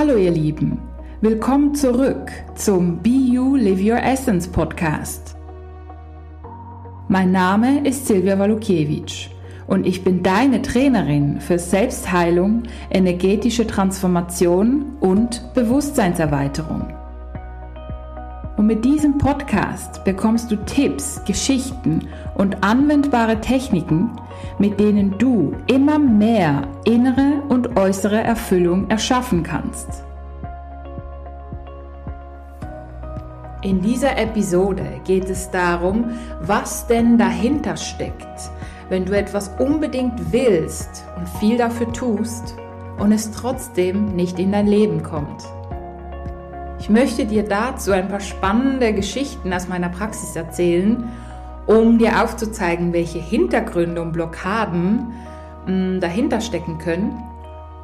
Hallo ihr Lieben, willkommen zurück zum Be You Live Your Essence Podcast. Mein Name ist Silvia Walukiewicz und ich bin deine Trainerin für Selbstheilung, energetische Transformation und Bewusstseinserweiterung. Mit diesem Podcast bekommst du Tipps, Geschichten und anwendbare Techniken, mit denen du immer mehr innere und äußere Erfüllung erschaffen kannst. In dieser Episode geht es darum, was denn dahinter steckt, wenn du etwas unbedingt willst und viel dafür tust und es trotzdem nicht in dein Leben kommt. Ich möchte dir dazu ein paar spannende Geschichten aus meiner Praxis erzählen, um dir aufzuzeigen, welche Hintergründe und Blockaden hm, dahinter stecken können.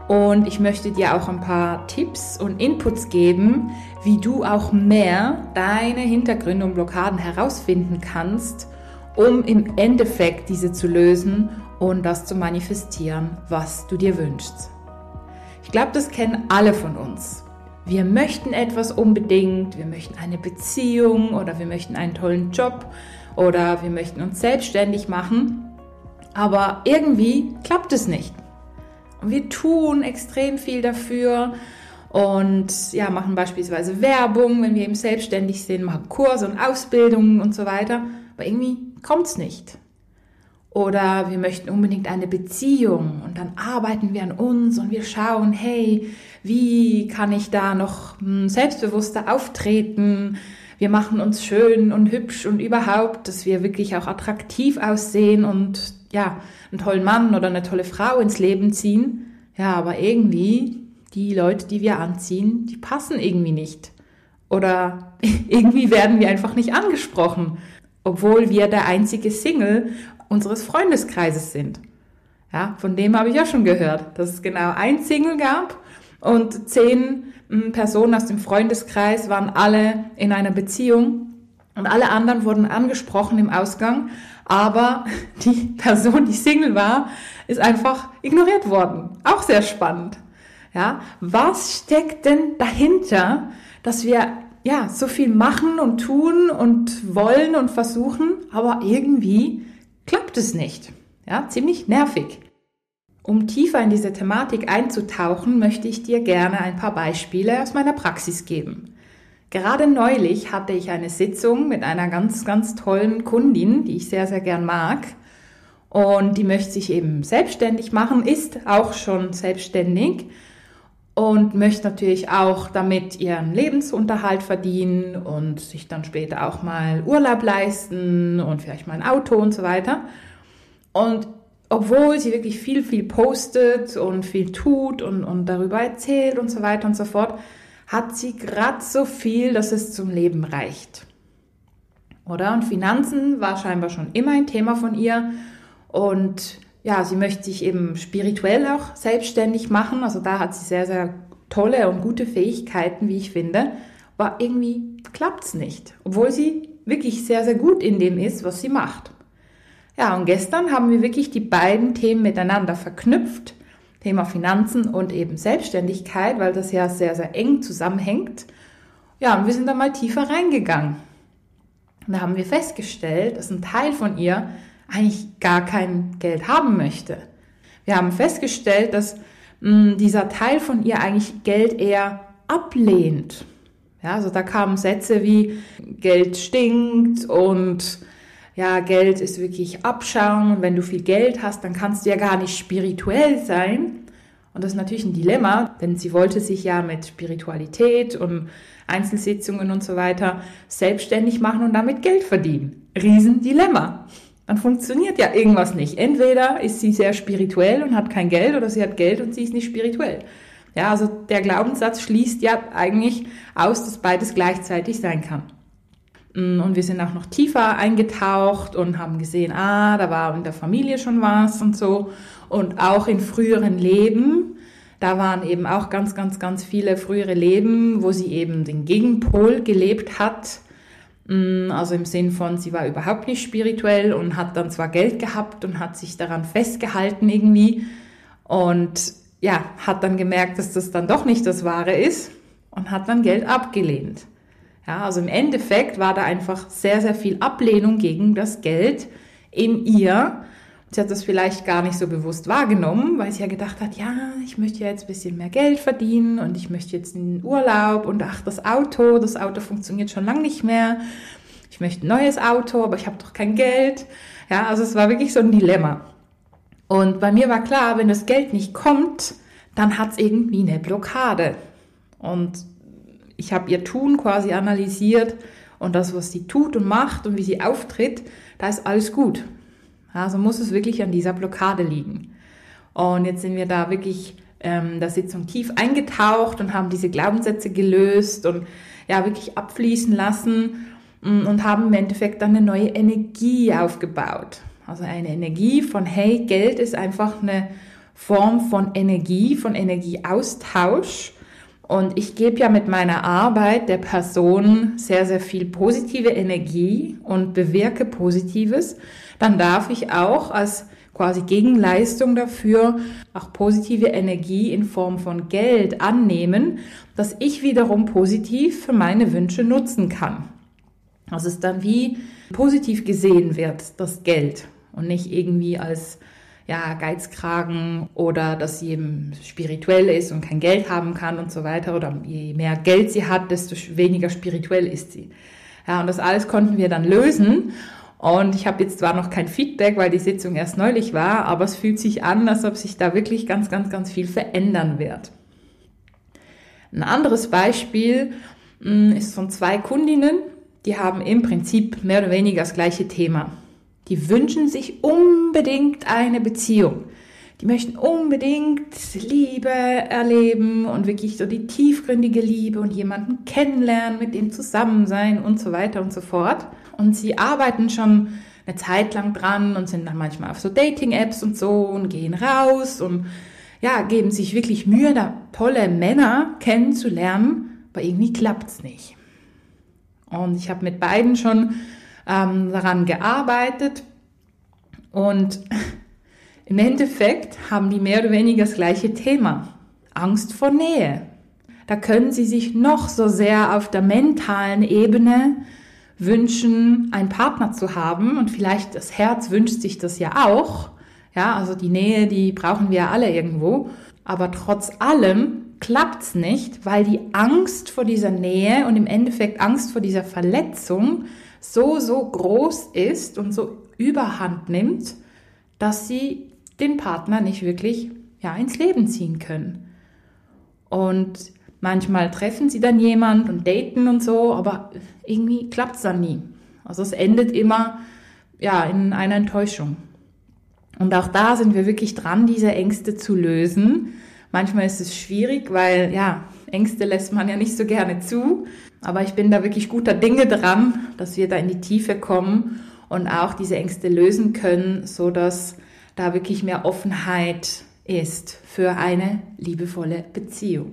Und ich möchte dir auch ein paar Tipps und Inputs geben, wie du auch mehr deine Hintergründe und Blockaden herausfinden kannst, um im Endeffekt diese zu lösen und das zu manifestieren, was du dir wünschst. Ich glaube, das kennen alle von uns wir möchten etwas unbedingt, wir möchten eine Beziehung oder wir möchten einen tollen Job oder wir möchten uns selbstständig machen, aber irgendwie klappt es nicht. Und wir tun extrem viel dafür und ja, machen beispielsweise Werbung, wenn wir eben selbstständig sind, machen Kurse und Ausbildungen und so weiter, aber irgendwie kommt es nicht. Oder wir möchten unbedingt eine Beziehung und dann arbeiten wir an uns und wir schauen, hey, wie kann ich da noch hm, selbstbewusster auftreten? Wir machen uns schön und hübsch und überhaupt, dass wir wirklich auch attraktiv aussehen und ja, einen tollen Mann oder eine tolle Frau ins Leben ziehen. Ja, aber irgendwie, die Leute, die wir anziehen, die passen irgendwie nicht. Oder irgendwie werden wir einfach nicht angesprochen, obwohl wir der einzige Single unseres Freundeskreises sind. Ja, von dem habe ich ja schon gehört, dass es genau ein Single gab und zehn hm, Personen aus dem Freundeskreis waren alle in einer Beziehung und alle anderen wurden angesprochen im Ausgang, aber die Person, die Single war, ist einfach ignoriert worden. Auch sehr spannend. Ja, was steckt denn dahinter, dass wir ja so viel machen und tun und wollen und versuchen, aber irgendwie klappt es nicht. Ja, ziemlich nervig. Um tiefer in diese Thematik einzutauchen, möchte ich dir gerne ein paar Beispiele aus meiner Praxis geben. Gerade neulich hatte ich eine Sitzung mit einer ganz, ganz tollen Kundin, die ich sehr, sehr gern mag. Und die möchte sich eben selbstständig machen, ist auch schon selbstständig und möchte natürlich auch damit ihren Lebensunterhalt verdienen und sich dann später auch mal Urlaub leisten und vielleicht mal ein Auto und so weiter. Und obwohl sie wirklich viel, viel postet und viel tut und, und darüber erzählt und so weiter und so fort, hat sie gerade so viel, dass es zum Leben reicht. Oder? Und Finanzen war scheinbar schon immer ein Thema von ihr. Und ja, sie möchte sich eben spirituell auch selbstständig machen. Also da hat sie sehr, sehr tolle und gute Fähigkeiten, wie ich finde. Aber irgendwie klappt es nicht, obwohl sie wirklich sehr, sehr gut in dem ist, was sie macht. Ja, und gestern haben wir wirklich die beiden Themen miteinander verknüpft. Thema Finanzen und eben Selbstständigkeit, weil das ja sehr, sehr eng zusammenhängt. Ja, und wir sind da mal tiefer reingegangen. Und da haben wir festgestellt, dass ein Teil von ihr eigentlich gar kein Geld haben möchte. Wir haben festgestellt, dass mh, hm, dieser Teil von ihr eigentlich Geld eher ablehnt. Ja, also da kamen Sätze wie Geld stinkt und ja, Geld ist wirklich Abschaum und wenn du viel Geld hast, dann kannst du ja gar nicht spirituell sein. Und das ist natürlich ein Dilemma, denn sie wollte sich ja mit Spiritualität und Einzelsitzungen und so weiter selbstständig machen und damit Geld verdienen. Riesendilemma dann funktioniert ja irgendwas nicht. Entweder ist sie sehr spirituell und hat kein Geld oder sie hat Geld und sie ist nicht spirituell. Ja, also der Glaubenssatz schließt ja eigentlich aus, dass beides gleichzeitig sein kann. Und wir sind auch noch tiefer eingetaucht und haben gesehen, ah, da war in der Familie schon was und so. Und auch in früheren Leben, da waren eben auch ganz, ganz, ganz viele frühere Leben, wo sie eben den Gegenpol gelebt hat Mm, also im Sinn von, sie war überhaupt nicht spirituell und hat dann zwar Geld gehabt und hat sich daran festgehalten irgendwie. Und ja, hat dann gemerkt, dass das dann doch nicht das Wahre ist und hat dann Geld abgelehnt. Ja, also im Endeffekt war da einfach sehr, sehr viel Ablehnung gegen das Geld in ihr. Sie hat das vielleicht gar nicht so bewusst wahrgenommen, weil sie ja gedacht hat, ja, ich möchte ja jetzt ein bisschen mehr Geld verdienen und ich möchte jetzt in den Urlaub und ach, das Auto, das Auto funktioniert schon lange nicht mehr. Ich möchte ein neues Auto, aber ich habe doch kein Geld. Ja, also es war wirklich so ein Dilemma. Und bei mir war klar, wenn das Geld nicht kommt, dann hat es irgendwie eine Blockade. Und ich habe ihr Tun quasi analysiert und das, was sie tut und macht und wie sie auftritt, da ist alles gut. Also muss es wirklich an dieser Blockade liegen. Und jetzt sind wir da wirklich ähm, der Sitzung tief eingetaucht und haben diese Glaubenssätze gelöst und ja wirklich abfließen lassen mm, und haben im Endeffekt dann eine neue Energie aufgebaut. Also eine Energie von, hey, Geld ist einfach eine Form von Energie, von Energieaustausch. Und ich gebe ja mit meiner Arbeit der Person sehr, sehr viel positive Energie und bewirke Positives. Dann darf ich auch als quasi Gegenleistung dafür auch positive Energie in Form von Geld annehmen, dass ich wiederum positiv für meine Wünsche nutzen kann. Das ist dann wie positiv gesehen wird, das Geld und nicht irgendwie als ja, Geizkragen oder dass sie eben spirituell ist und kein Geld haben kann und so weiter oder je mehr Geld sie hat, desto weniger spirituell ist sie. Ja, und das alles konnten wir dann lösen. Und ich habe jetzt zwar noch kein Feedback, weil die Sitzung erst neulich war, aber es fühlt sich an, als ob sich da wirklich ganz, ganz, ganz viel verändern wird. Ein anderes Beispiel mm, ist von zwei Kundinnen, die haben im Prinzip mehr oder weniger das gleiche Thema. Die wünschen sich unbedingt eine Beziehung. Die möchten unbedingt Liebe erleben und wirklich so die tiefgründige Liebe und jemanden kennenlernen, mit dem zusammen sein und so weiter und so fort. Und sie arbeiten schon eine Zeit lang dran und sind dann manchmal auf so Dating-Apps und so und gehen raus und ja, geben sich wirklich Mühe, da tolle Männer kennenzulernen, aber irgendwie klappt's nicht. Und ich habe mit beiden schon ähm, daran gearbeitet und im Endeffekt haben die mehr oder weniger das gleiche Thema. Angst vor Nähe. Da können sie sich noch so sehr auf der mentalen Ebene wünschen, einen Partner zu haben und vielleicht das Herz wünscht sich das ja auch. Ja, also die Nähe, die brauchen wir ja alle irgendwo. Aber trotz allem klappt's nicht, weil die Angst vor dieser Nähe und im Endeffekt Angst vor dieser Verletzung so, so groß ist und so überhand nimmt, dass sie den Partner nicht wirklich ja, ins Leben ziehen können. Und manchmal treffen sie dann jemand und daten und so, aber irgendwie klappt es dann nie. Also es endet immer ja, in einer Enttäuschung. Und auch da sind wir wirklich dran, diese Ängste zu lösen. Manchmal ist es schwierig, weil ja, Ängste lässt man ja nicht so gerne zu. Aber ich bin da wirklich guter Dinge dran, dass wir da in die Tiefe kommen und auch diese Ängste lösen können, so dass da wirklich mehr Offenheit ist für eine liebevolle Beziehung.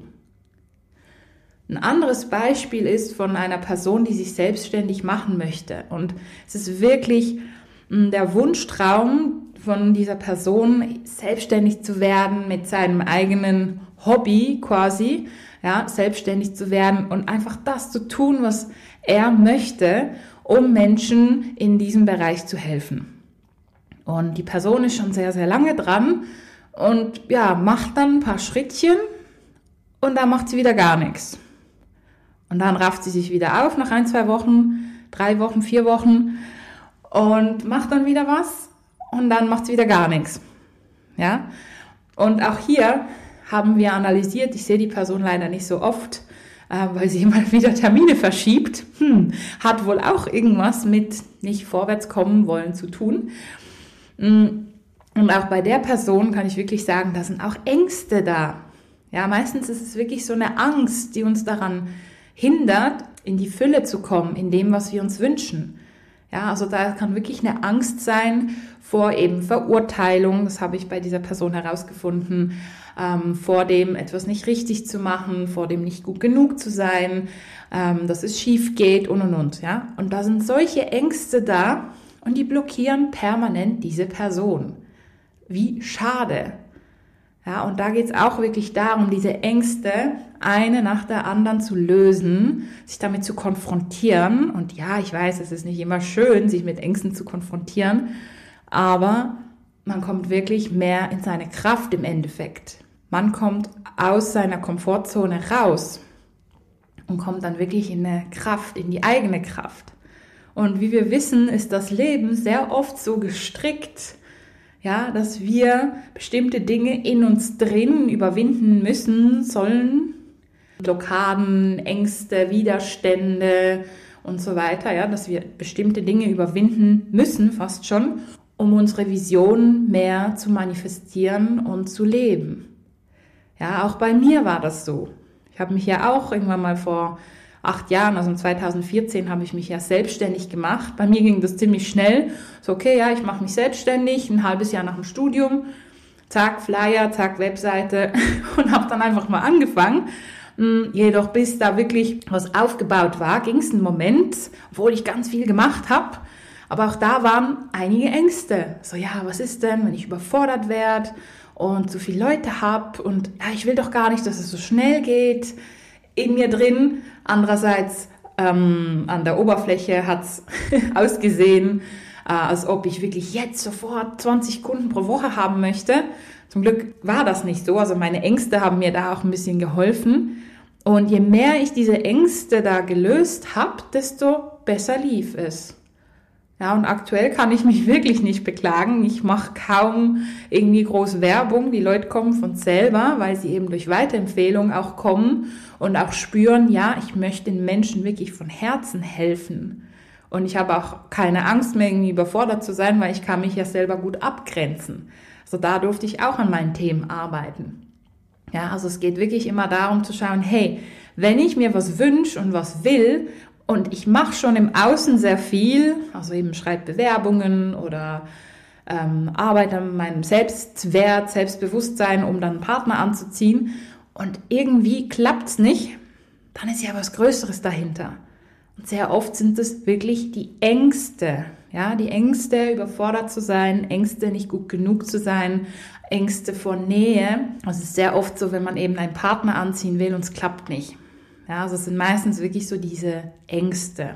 Ein anderes Beispiel ist von einer Person, die sich selbstständig machen möchte. Und es ist wirklich hm, der Wunschtraum von dieser Person, selbstständig zu werden mit seinem eigenen Hobby quasi, ja, selbstständig zu werden und einfach das zu tun, was er möchte, um Menschen in diesem Bereich zu helfen. Und die Person ist schon sehr, sehr lange dran und ja, macht dann ein paar Schrittchen und dann macht sie wieder gar nichts. Und dann rafft sie sich wieder auf nach ein, zwei Wochen, drei Wochen, vier Wochen und macht dann wieder was und dann macht sie wieder gar nichts. Ja? Und auch hier haben wir analysiert. Ich sehe die Person leider nicht so oft, äh, weil sie immer wieder Termine verschiebt. Hm, hat wohl auch irgendwas mit nicht vorwärts kommen wollen zu tun. Hm, und auch bei der Person kann ich wirklich sagen, da sind auch Ängste da. Ja, meistens ist es wirklich so eine Angst, die uns daran hindert, in die Fülle zu kommen, in dem, was wir uns wünschen. Ja, also da kann wirklich eine Angst sein vor eben Verurteilung, das habe ich bei dieser Person herausgefunden, ähm, vor dem etwas nicht richtig zu machen, vor dem nicht gut genug zu sein, ähm, dass es schief geht und und und. Ja? Und da sind solche Ängste da und die blockieren permanent diese Person. Wie schade. Ja, und da geht es auch wirklich darum, diese Ängste eine nach der anderen zu lösen, sich damit zu konfrontieren. Und ja, ich weiß, es ist nicht immer schön, sich mit Ängsten zu konfrontieren, aber man kommt wirklich mehr in seine Kraft im Endeffekt. Man kommt aus seiner Komfortzone raus und kommt dann wirklich in eine Kraft, in die eigene Kraft. Und wie wir wissen, ist das Leben sehr oft so gestrickt, ja, dass wir bestimmte Dinge in uns drin überwinden müssen, sollen. Blockaden, Ängste, Widerstände und so weiter, ja, dass wir bestimmte Dinge überwinden müssen, fast schon, um unsere Vision mehr zu manifestieren und zu leben. Ja, auch bei mir war das so. Ich habe mich ja auch irgendwann mal vor acht Jahren, also 2014, habe ich mich ja selbstständig gemacht. Bei mir ging das ziemlich schnell. So, okay, ja, ich mache mich selbstständig, ein halbes Jahr nach dem Studium. Zack, Flyer, zack, Webseite und habe dann einfach mal angefangen. Hm, jedoch bis da wirklich was aufgebaut war, ging es einen Moment, obwohl ich ganz viel gemacht habe. Aber auch da waren einige Ängste. So, ja, was ist denn, wenn ich überfordert werde und so viele Leute habe und ja, ich will doch gar nicht, dass es so schnell geht in mir drin. Andererseits ähm, an der Oberfläche hat's ausgesehen, äh, als ob ich wirklich jetzt sofort 20 Kunden pro Woche haben möchte. Zum Glück war das nicht so. Also meine Ängste haben mir da auch ein bisschen geholfen. Und je mehr ich diese Ängste da gelöst habe, desto besser lief es. Ja, und aktuell kann ich mich wirklich nicht beklagen. Ich mache kaum irgendwie groß Werbung. Die Leute kommen von selber, weil sie eben durch Weiterempfehlung auch kommen und auch spüren, ja, ich möchte den Menschen wirklich von Herzen helfen. Und ich habe auch keine Angst mehr, irgendwie überfordert zu sein, weil ich kann mich ja selber gut abgrenzen. Also da durfte ich auch an meinen Themen arbeiten. Ja, also es geht wirklich immer darum zu schauen, hey, wenn ich mir was wünsche und was will und ich mache schon im Außen sehr viel, also eben schreibe Bewerbungen oder ähm, arbeite an meinem Selbstwert, Selbstbewusstsein, um dann einen Partner anzuziehen und irgendwie klappt's nicht, dann ist ja was Größeres dahinter. Und sehr oft sind es wirklich die Ängste, ja, die Ängste, überfordert zu sein, Ängste, nicht gut genug zu sein, Ängste vor Nähe. Also es ist sehr oft so, wenn man eben einen Partner anziehen will und es klappt nicht. Ja, also es sind meistens wirklich so diese Ängste.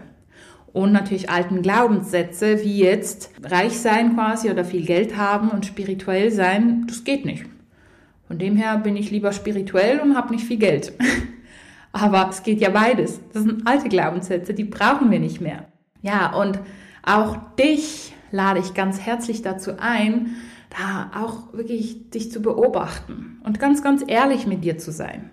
Und natürlich alten Glaubenssätze, wie jetzt reich sein quasi oder viel Geld haben und spirituell sein, das geht nicht. Von dem her bin ich lieber spirituell und habe nicht viel Geld. Aber es geht ja beides. Das sind alte Glaubenssätze, die brauchen wir nicht mehr. Ja, und auch dich lade ich ganz herzlich dazu ein, da auch wirklich dich zu beobachten und ganz, ganz ehrlich mit dir zu sein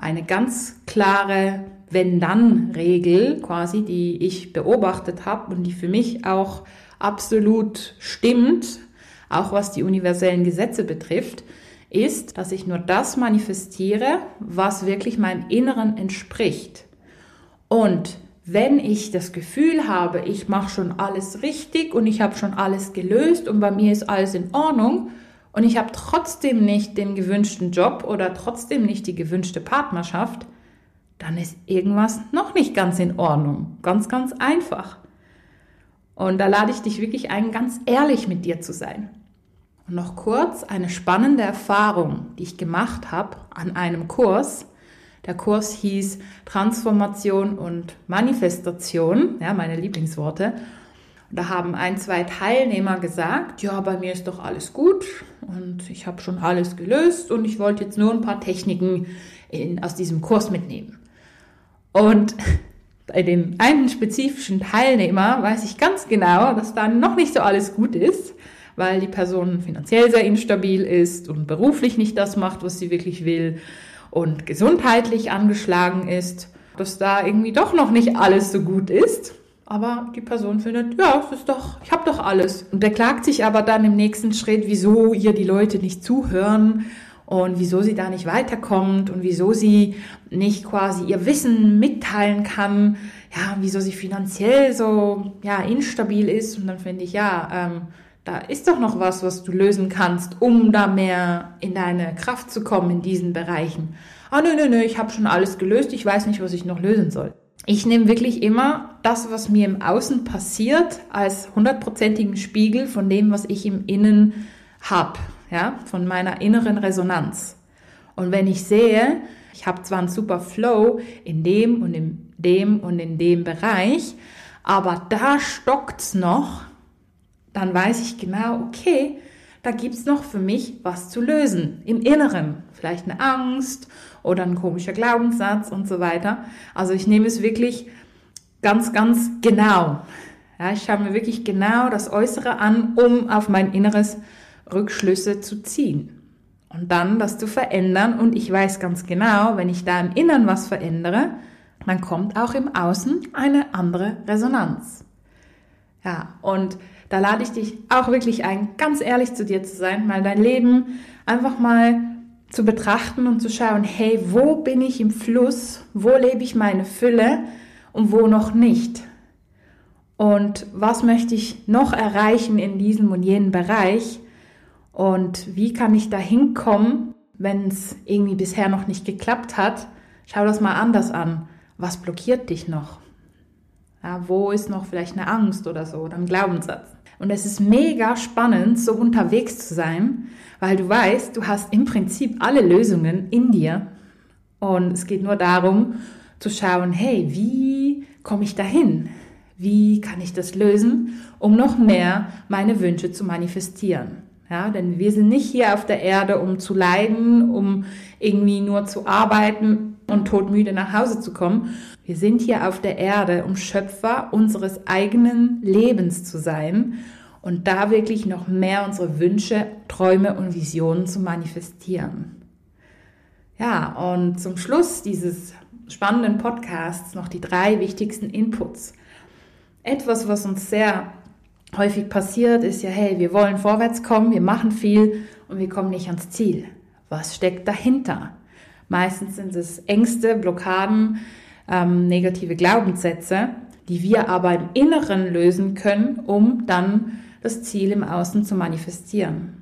eine ganz klare Wenn-Dann-Regel quasi, die ich beobachtet habe und die für mich auch absolut stimmt, auch was die universellen Gesetze betrifft, ist, dass ich nur das manifestiere, was wirklich meinem Inneren entspricht. Und wenn ich das Gefühl habe, ich mache schon alles richtig und ich habe schon alles gelöst und bei mir ist alles in Ordnung, und ich habe trotzdem nicht den gewünschten Job oder trotzdem nicht die gewünschte Partnerschaft, dann ist irgendwas noch nicht ganz in Ordnung. Ganz, ganz einfach. Und da lade ich dich wirklich ein, ganz ehrlich mit dir zu sein. Und noch kurz eine spannende Erfahrung, die ich gemacht habe an einem Kurs. Der Kurs hieß Transformation und Manifestation, ja, meine Lieblingsworte. Da haben ein, zwei Teilnehmer gesagt, ja, bei mir ist doch alles gut und ich habe schon alles gelöst und ich wollte jetzt nur ein paar Techniken in, aus diesem Kurs mitnehmen. Und bei dem einen spezifischen Teilnehmer weiß ich ganz genau, dass da noch nicht so alles gut ist, weil die Person finanziell sehr instabil ist und beruflich nicht das macht, was sie wirklich will und gesundheitlich angeschlagen ist, dass da irgendwie doch noch nicht alles so gut ist. Aber die Person findet, ja, es ist doch, ich habe doch alles. Und beklagt sich aber dann im nächsten Schritt, wieso ihr die Leute nicht zuhören und wieso sie da nicht weiterkommt und wieso sie nicht quasi ihr Wissen mitteilen kann, ja, wieso sie finanziell so, ja, instabil ist. Und dann finde ich, ja, ähm, da ist doch noch was, was du lösen kannst, um da mehr in deine Kraft zu kommen in diesen Bereichen. Ah, nö, nö, nö, ich habe schon alles gelöst, ich weiß nicht, was ich noch lösen soll ich nehme wirklich immer das, was mir im Außen passiert, als hundertprozentigen Spiegel von dem, was ich im Innen habe. ja, von meiner inneren Resonanz. Und wenn ich sehe, ich habe zwar einen super Flow in dem und in dem und in dem Bereich, aber da stockt's noch, dann weiß ich genau, okay, da gibt's noch für mich was zu lösen im Inneren. Vielleicht eine Angst oder ein komischer Glaubenssatz und so weiter. Also ich nehme es wirklich ganz, ganz genau. Ja, ich schaue mir wirklich genau das Äußere an, um auf mein Inneres Rückschlüsse zu ziehen. Und dann das zu verändern. Und ich weiß ganz genau, wenn ich da im Inneren was verändere, dann kommt auch im Außen eine andere Resonanz. Ja, und da lade ich dich auch wirklich ein, ganz ehrlich zu dir zu sein, mal dein Leben einfach mal zu betrachten und zu schauen, hey, wo bin ich im Fluss? Wo lebe ich meine Fülle und wo noch nicht? Und was möchte ich noch erreichen in diesem und jenem Bereich? Und wie kann ich da hinkommen, wenn es irgendwie bisher noch nicht geklappt hat? Schau das mal anders an. Was blockiert dich noch? Ja, wo ist noch vielleicht eine Angst oder so oder ein Glaubenssatz? Und es ist mega spannend, so unterwegs zu sein, weil du weißt, du hast im Prinzip alle Lösungen in dir. Und es geht nur darum, zu schauen, hey, wie komme ich dahin? Wie kann ich das lösen, um noch mehr meine Wünsche zu manifestieren? Ja, denn wir sind nicht hier auf der Erde, um zu leiden, um irgendwie nur zu arbeiten und todmüde nach Hause zu kommen. Wir sind hier auf der Erde, um Schöpfer unseres eigenen Lebens zu sein und da wirklich noch mehr unsere Wünsche, Träume und Visionen zu manifestieren. Ja, und zum Schluss dieses spannenden Podcasts noch die drei wichtigsten Inputs. Etwas, was uns sehr häufig passiert, ist ja, hey, wir wollen vorwärts kommen, wir machen viel und wir kommen nicht ans Ziel. Was steckt dahinter? Meistens sind es Ängste, Blockaden, ähm, negative Glaubenssätze, die wir aber im Inneren lösen können, um dann das Ziel im Außen zu manifestieren.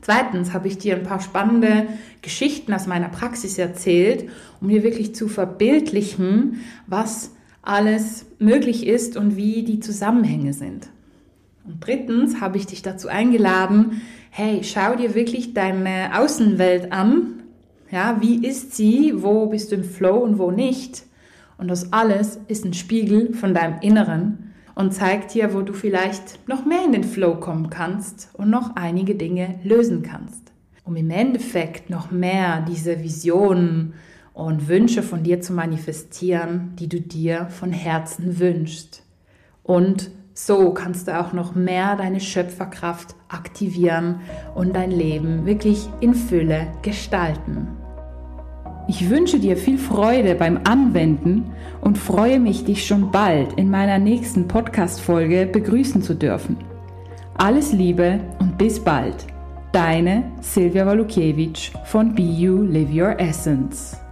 Zweitens habe ich dir ein paar spannende Geschichten aus meiner Praxis erzählt, um dir wirklich zu verbildlichen, was alles möglich ist und wie die Zusammenhänge sind. Und drittens habe ich dich dazu eingeladen, hey, schau dir wirklich deine Außenwelt an. Ja, wie ist sie? Wo bist du im Flow und wo nicht? Und das alles ist ein Spiegel von deinem Inneren und zeigt dir, wo du vielleicht noch mehr in den Flow kommen kannst und noch einige Dinge lösen kannst. Um im Endeffekt noch mehr diese Visionen und Wünsche von dir zu manifestieren, die du dir von Herzen wünschst. Und so kannst du auch noch mehr deine Schöpferkraft aktivieren und dein Leben wirklich in Fülle gestalten. Ich wünsche dir viel Freude beim Anwenden und freue mich, dich schon bald in meiner nächsten Podcast-Folge begrüßen zu dürfen. Alles Liebe und bis bald. Deine Silvia Walukiewicz von Be You Live Your Essence.